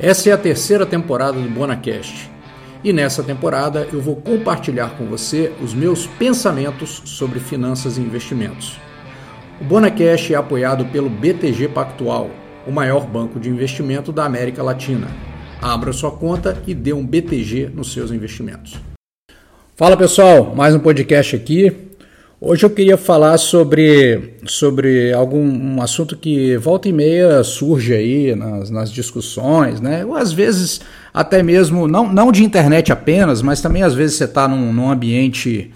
Essa é a terceira temporada do BonaCast. E nessa temporada eu vou compartilhar com você os meus pensamentos sobre finanças e investimentos. O BonaCast é apoiado pelo BTG Pactual, o maior banco de investimento da América Latina. Abra sua conta e dê um BTG nos seus investimentos. Fala pessoal, mais um podcast aqui. Hoje eu queria falar sobre, sobre algum um assunto que volta e meia surge aí nas, nas discussões, né? Ou às vezes até mesmo, não, não de internet apenas, mas também às vezes você está num, num ambiente,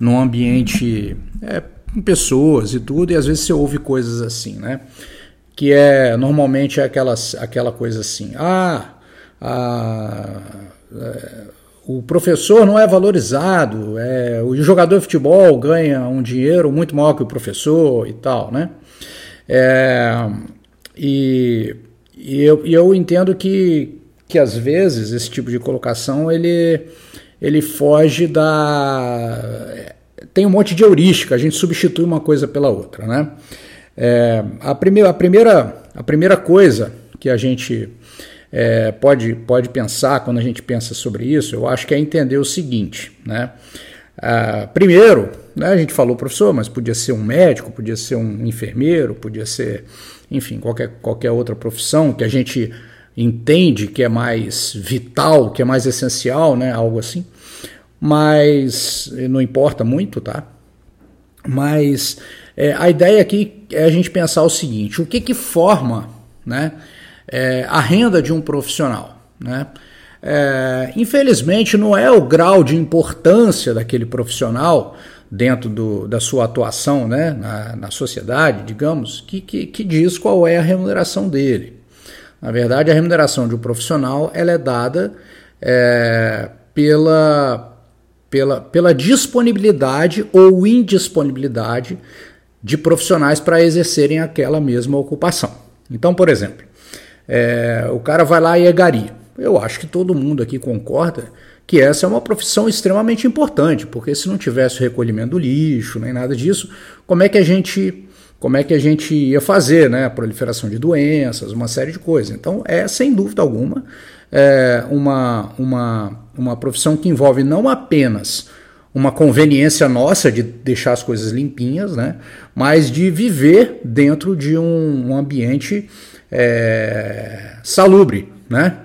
num ambiente é, com pessoas e tudo, e às vezes você ouve coisas assim, né? Que é normalmente é aquela, aquela coisa assim, ah, ah é, o professor não é valorizado, é, o jogador de futebol ganha um dinheiro muito maior que o professor e tal, né? É, e, e, eu, eu entendo que, que às vezes esse tipo de colocação ele, ele foge da. Tem um monte de heurística, a gente substitui uma coisa pela outra, né? É, a, primeira, a, primeira, a primeira coisa que a gente é, pode, pode pensar quando a gente pensa sobre isso, eu acho que é entender o seguinte, né? Ah, primeiro, né, a gente falou professor, mas podia ser um médico, podia ser um enfermeiro, podia ser, enfim, qualquer, qualquer outra profissão que a gente entende que é mais vital, que é mais essencial, né, algo assim. Mas não importa muito, tá? Mas é, a ideia aqui é a gente pensar o seguinte: o que que forma, né? É, a renda de um profissional. Né? É, infelizmente, não é o grau de importância daquele profissional dentro do, da sua atuação né, na, na sociedade, digamos, que, que, que, diz qual é a remuneração dele. Na verdade, a remuneração de um profissional ela é dada é, pela, pela, pela disponibilidade ou indisponibilidade de profissionais para exercerem aquela mesma ocupação. Então, por exemplo, é, o cara vai lá e é gari. Eu acho que todo mundo aqui concorda que essa é uma profissão extremamente importante, porque se não tivesse o recolhimento do lixo, nem nada disso, como é que a gente como é que a gente ia fazer, né? A proliferação de doenças, uma série de coisas. Então, é sem dúvida alguma é uma, uma, uma profissão que envolve não apenas uma conveniência nossa de deixar as coisas limpinhas, né? Mas de viver dentro de um, um ambiente é, salubre, né?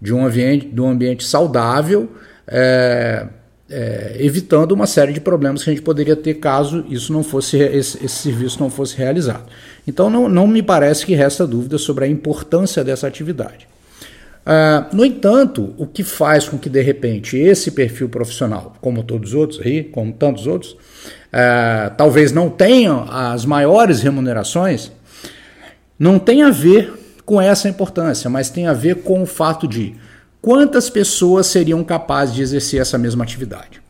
de, um ambiente, de um ambiente saudável, é, é, evitando uma série de problemas que a gente poderia ter caso isso não fosse esse, esse serviço não fosse realizado. Então não, não me parece que resta dúvida sobre a importância dessa atividade. Uh, no entanto, o que faz com que de repente esse perfil profissional, como todos os outros aí, como tantos outros, uh, talvez não tenham as maiores remunerações, não tem a ver com essa importância, mas tem a ver com o fato de quantas pessoas seriam capazes de exercer essa mesma atividade.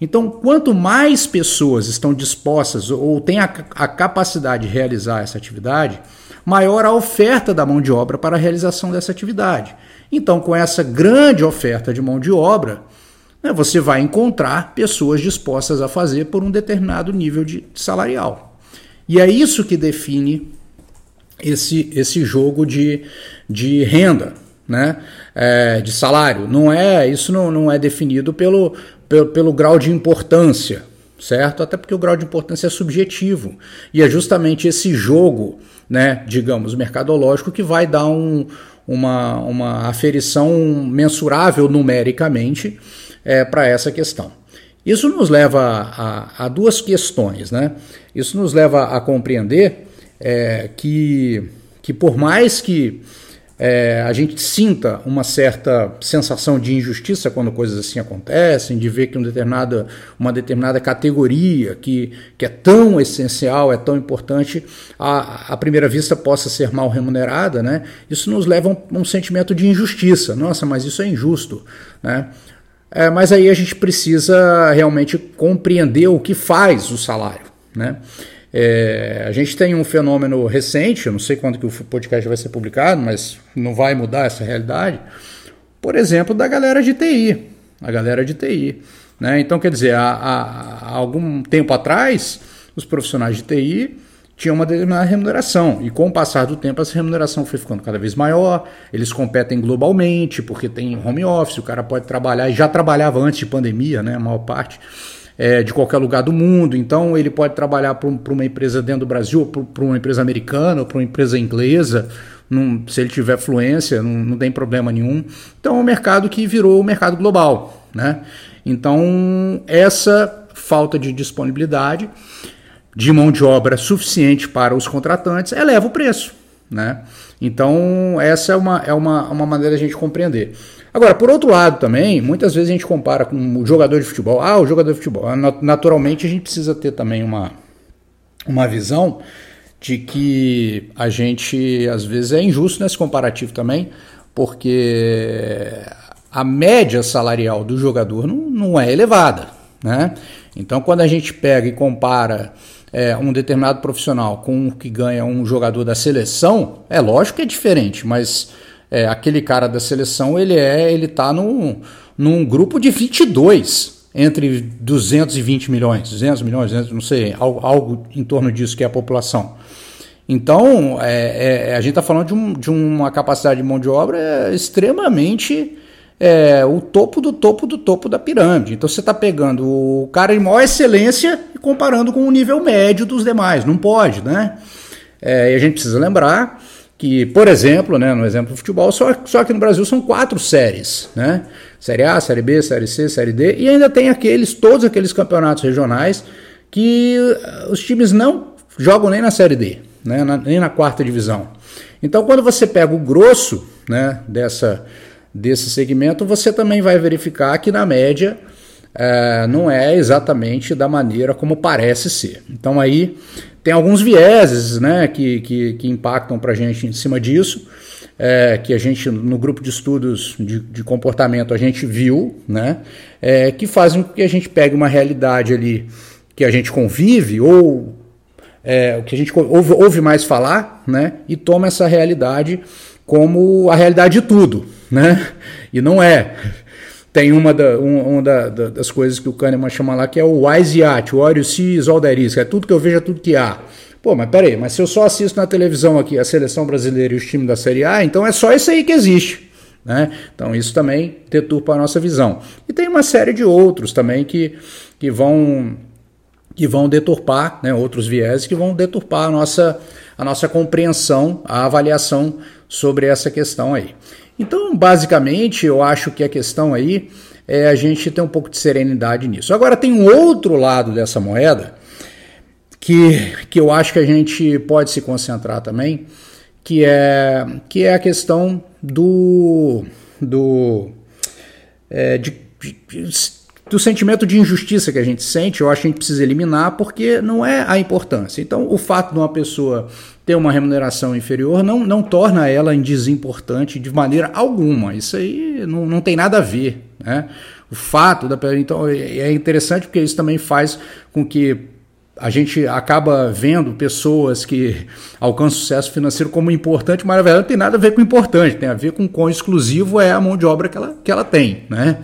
Então, quanto mais pessoas estão dispostas ou têm a, a, capacidade de realizar essa atividade, maior a oferta da mão de obra para a realização dessa atividade. Então, com essa grande oferta de mão de obra, né, você vai encontrar pessoas dispostas a fazer por um determinado nível de salarial. E é isso que define esse, esse jogo de, de renda, né? É, de salário. Não é Isso não, não é definido pelo, pelo, pelo grau de importância, certo? Até porque o grau de importância é subjetivo. E é justamente esse jogo, né, digamos, mercadológico que vai dar um, uma, uma aferição mensurável numericamente é, para essa questão. Isso nos leva a, a, duas questões, né? Isso nos leva a compreender é, que, que por mais que é, a gente sinta uma certa sensação de injustiça quando coisas assim acontecem, de ver que uma determinada, uma determinada categoria que, que é tão essencial, é tão importante, à, à primeira vista possa ser mal remunerada, né? isso nos leva a um, um sentimento de injustiça. Nossa, mas isso é injusto. Né? É, mas aí a gente precisa realmente compreender o que faz o salário. Né? É, a gente tem um fenômeno recente, eu não sei quando que o podcast vai ser publicado, mas não vai mudar essa realidade. Por exemplo, da galera de TI, a galera de TI. Né? Então, quer dizer, há, há, há algum tempo atrás, os profissionais de TI tinha uma determinada remuneração. E com o passar do tempo, essa remuneração foi ficando cada vez maior. Eles competem globalmente, porque tem home office, o cara pode trabalhar, e já trabalhava antes de pandemia, né? A maior parte. É, de qualquer lugar do mundo, então ele pode trabalhar para uma empresa dentro do Brasil, para uma empresa americana, para uma empresa inglesa, num, se ele tiver fluência, não, não tem problema nenhum. Então é um mercado que virou o um mercado global. Né? Então, essa falta de disponibilidade de mão de obra suficiente para os contratantes eleva o preço. Né? Então, essa é uma, é uma, uma maneira de a gente compreender. Agora, por outro lado também, muitas vezes a gente compara com o jogador de futebol. Ah, o jogador de futebol. Ah, naturalmente, a gente precisa ter também uma, uma visão de que a gente, às vezes, é injusto nesse comparativo também, porque a média salarial do jogador não, não é elevada. Né? Então, quando a gente pega e compara é, um determinado profissional com o que ganha um jogador da seleção, é lógico que é diferente, mas é, aquele cara da seleção ele é ele está num, num grupo de 22 entre 220 milhões, 200 milhões, 200, não sei, algo, algo, em torno disso que é a população. Então, é, é, a gente está falando de, um, de, uma capacidade de mão de obra extremamente é, o topo do topo do topo da pirâmide. Então você está pegando o cara de maior excelência e comparando com o nível médio dos demais. Não pode, né? É, e a gente precisa lembrar que, por exemplo, né, no exemplo do futebol, só, só que no Brasil são quatro séries, né? Série A, Série B, Série C, Série D, e ainda tem aqueles, todos aqueles campeonatos regionais que uh, os times não jogam nem na Série D, né, na, nem na quarta divisão. Então, quando você pega o grosso né, dessa, desse segmento, você também vai verificar que, na média, é, não é exatamente da maneira como parece ser. Então, aí tem alguns vieses né, que, que, que impactam para a gente em cima disso. É, que a gente, no grupo de estudos de, de comportamento, a gente viu, né, é, que fazem com que a gente pegue uma realidade ali que a gente convive, ou é, que a gente ouve, ouve, mais falar, né, e toma essa realidade como a realidade de tudo, né? E não é. Tem uma, da, uma da, das coisas que o Kahneman chama lá que é o wise yacht, o see is all é tudo que eu vejo, é tudo que há. Pô, mas peraí, mas se eu só assisto na televisão aqui a seleção brasileira e os times da Série A, então é só isso aí que existe. Né? Então isso também deturpa a nossa visão. E tem uma série de outros também que, que vão que vão deturpar, né, outros viés que vão deturpar a nossa, a nossa compreensão, a avaliação sobre essa questão aí. Então, basicamente, eu acho que a questão aí é a gente ter um pouco de serenidade nisso. Agora, tem um outro lado dessa moeda que, que eu acho que a gente pode se concentrar também, que é, que é a questão do, do, é, de, de, do sentimento de injustiça que a gente sente, eu acho que a gente precisa eliminar, porque não é a importância. Então, o fato de uma pessoa ter uma remuneração inferior não, não torna ela desimportante de maneira alguma. Isso aí não, não tem nada a ver. Né? O fato da. Então é interessante porque isso também faz com que a gente acaba vendo pessoas que alcançam sucesso financeiro como importante, mas na verdade não tem nada a ver com importante, tem a ver com quão exclusivo é a mão de obra que ela, que ela tem. Né?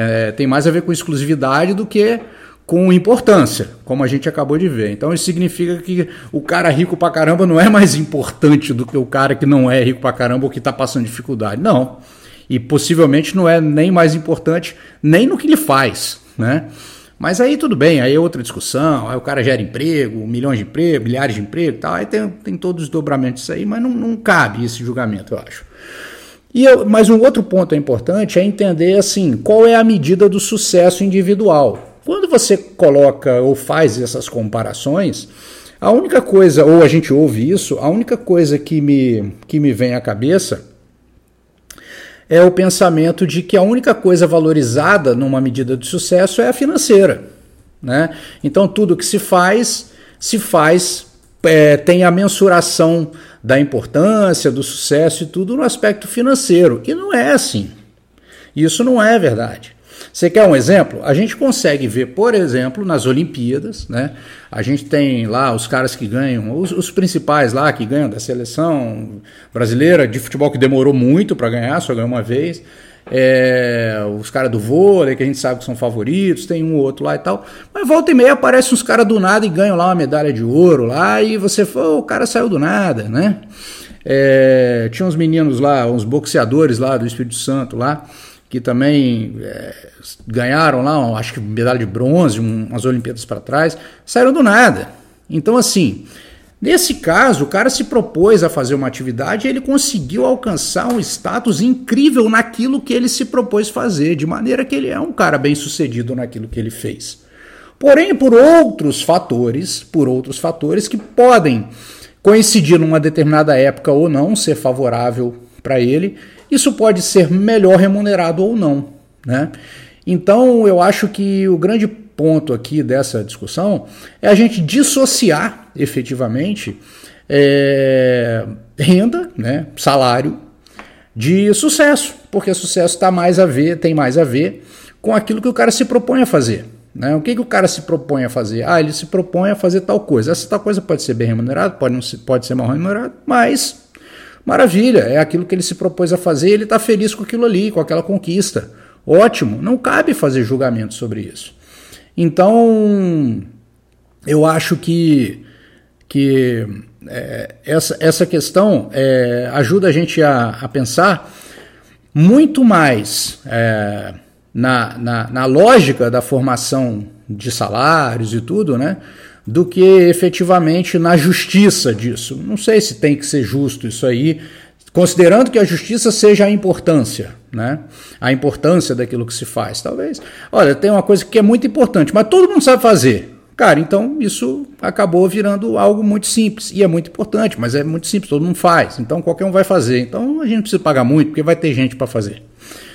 É, tem mais a ver com exclusividade do que com importância, como a gente acabou de ver. Então isso significa que o cara rico pra caramba não é mais importante do que o cara que não é rico pra caramba ou que está passando dificuldade. Não. E possivelmente não é nem mais importante nem no que ele faz, né? Mas aí tudo bem, aí é outra discussão, aí o cara gera emprego, milhões de emprego, milhares de emprego e tal, aí tem, tem todos os dobramentos aí, mas não, não cabe esse julgamento, eu acho. E eu, mas um outro ponto importante é entender assim, qual é a medida do sucesso individual. Quando você coloca ou faz essas comparações, a única coisa, ou a gente ouve isso, a única coisa que me, que me vem à cabeça é o pensamento de que a única coisa valorizada numa medida de sucesso é a financeira. Né? Então tudo que se faz, se faz, é, tem a mensuração da importância, do sucesso e tudo no aspecto financeiro. E não é assim. Isso não é verdade. Você quer um exemplo? A gente consegue ver, por exemplo, nas Olimpíadas, né? A gente tem lá os caras que ganham, os, os principais lá que ganham da seleção brasileira de futebol que demorou muito para ganhar, só ganhou uma vez. É, os caras do vôlei, que a gente sabe que são favoritos, tem um ou outro lá e tal. Mas volta e meia aparecem uns caras do nada e ganham lá uma medalha de ouro lá, e você fala, o cara saiu do nada, né? É, tinha uns meninos lá, uns boxeadores lá do Espírito Santo lá, que também é, ganharam lá, acho que medalha de bronze, umas Olimpíadas para trás, saíram do nada. Então, assim, nesse caso, o cara se propôs a fazer uma atividade e ele conseguiu alcançar um status incrível naquilo que ele se propôs fazer, de maneira que ele é um cara bem sucedido naquilo que ele fez. Porém, por outros fatores, por outros fatores que podem coincidir numa determinada época ou não, ser favorável para ele, isso pode ser melhor remunerado ou não. Né? Então, eu acho que o grande ponto aqui dessa discussão é a gente dissociar efetivamente é, renda, né, salário, de sucesso, porque sucesso está mais a ver, tem mais a ver com aquilo que o cara se propõe a fazer. Né? O que, que o cara se propõe a fazer? Ah, ele se propõe a fazer tal coisa. Essa tal coisa pode ser bem remunerada, pode, não ser, pode ser mal remunerada, mas maravilha, é aquilo que ele se propôs a fazer, ele está feliz com aquilo ali, com aquela conquista. Ótimo, não cabe fazer julgamento sobre isso. Então, eu acho que, que é, essa, essa questão é, ajuda a gente a, a pensar muito mais. É, na, na, na lógica da formação de salários e tudo, né? Do que efetivamente na justiça disso. Não sei se tem que ser justo isso aí, considerando que a justiça seja a importância, né? A importância daquilo que se faz, talvez. Olha, tem uma coisa que é muito importante, mas todo mundo sabe fazer. Cara, então isso acabou virando algo muito simples. E é muito importante, mas é muito simples, todo mundo faz. Então qualquer um vai fazer. Então a gente precisa pagar muito, porque vai ter gente para fazer.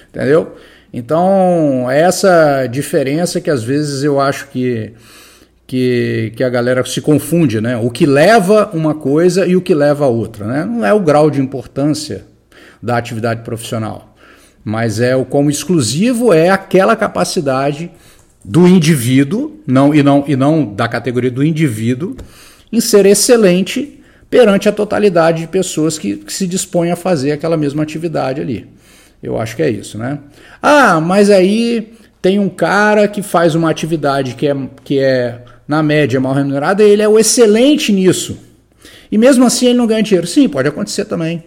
Entendeu? Então, essa diferença que às vezes eu acho que, que, que a galera se confunde, né? O que leva uma coisa e o que leva a outra, né? Não é o grau de importância da atividade profissional, mas é o como exclusivo é aquela capacidade do indivíduo, não e não e não da categoria do indivíduo, em ser excelente perante a totalidade de pessoas que, que se dispõem a fazer aquela mesma atividade ali. Eu acho que é isso, né? Ah, mas aí tem um cara que faz uma atividade que é, que é na média, mal remunerada, e ele é o excelente nisso. E mesmo assim ele não ganha dinheiro. Sim, pode acontecer também.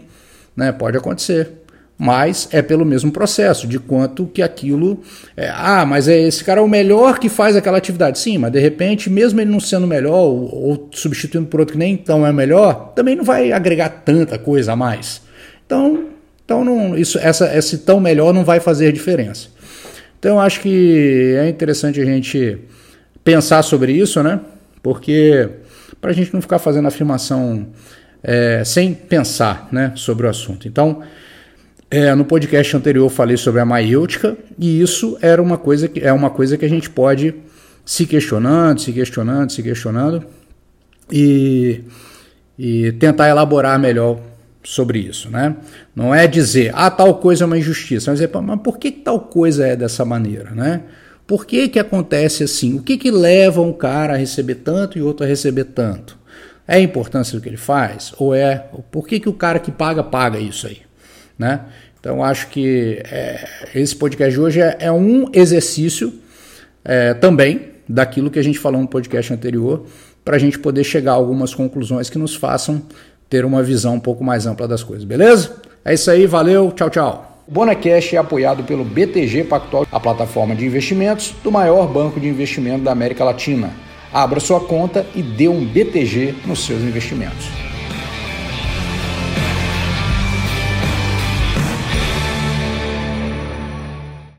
Né? Pode acontecer. Mas é pelo mesmo processo, de quanto que aquilo. É, ah, mas é, esse cara é o melhor que faz aquela atividade. Sim, mas de repente, mesmo ele não sendo melhor, ou, ou substituindo por outro que nem então é melhor, também não vai agregar tanta coisa a mais. Então, então, não, isso, essa, esse tão melhor não vai fazer diferença. Então, eu acho que é interessante a gente pensar sobre isso, né? Porque para a gente não ficar fazendo afirmação é, sem pensar né, sobre o assunto. Então, é, no podcast anterior eu falei sobre a maiêutica e isso era uma coisa que é uma coisa que a gente pode se questionando, se questionando, se questionando e, e tentar elaborar melhor sobre isso, né? Não é dizer, ah, tal coisa é uma injustiça, mas, é, mas por que tal coisa é dessa maneira, né? Por que que acontece assim? O que que leva um cara a receber tanto e outro a receber tanto? É a importância do que ele faz? Ou é, por que que o cara que paga, paga isso aí, né? Então, acho que é, esse podcast de hoje é, é um exercício é, também daquilo que a gente falou no podcast anterior, para a gente poder chegar a algumas conclusões que nos façam ter uma visão um pouco mais ampla das coisas, beleza? É isso aí, valeu, tchau, tchau. O Bonacast é apoiado pelo BTG Pactual, a plataforma de investimentos do maior banco de investimento da América Latina. Abra sua conta e dê um BTG nos seus investimentos.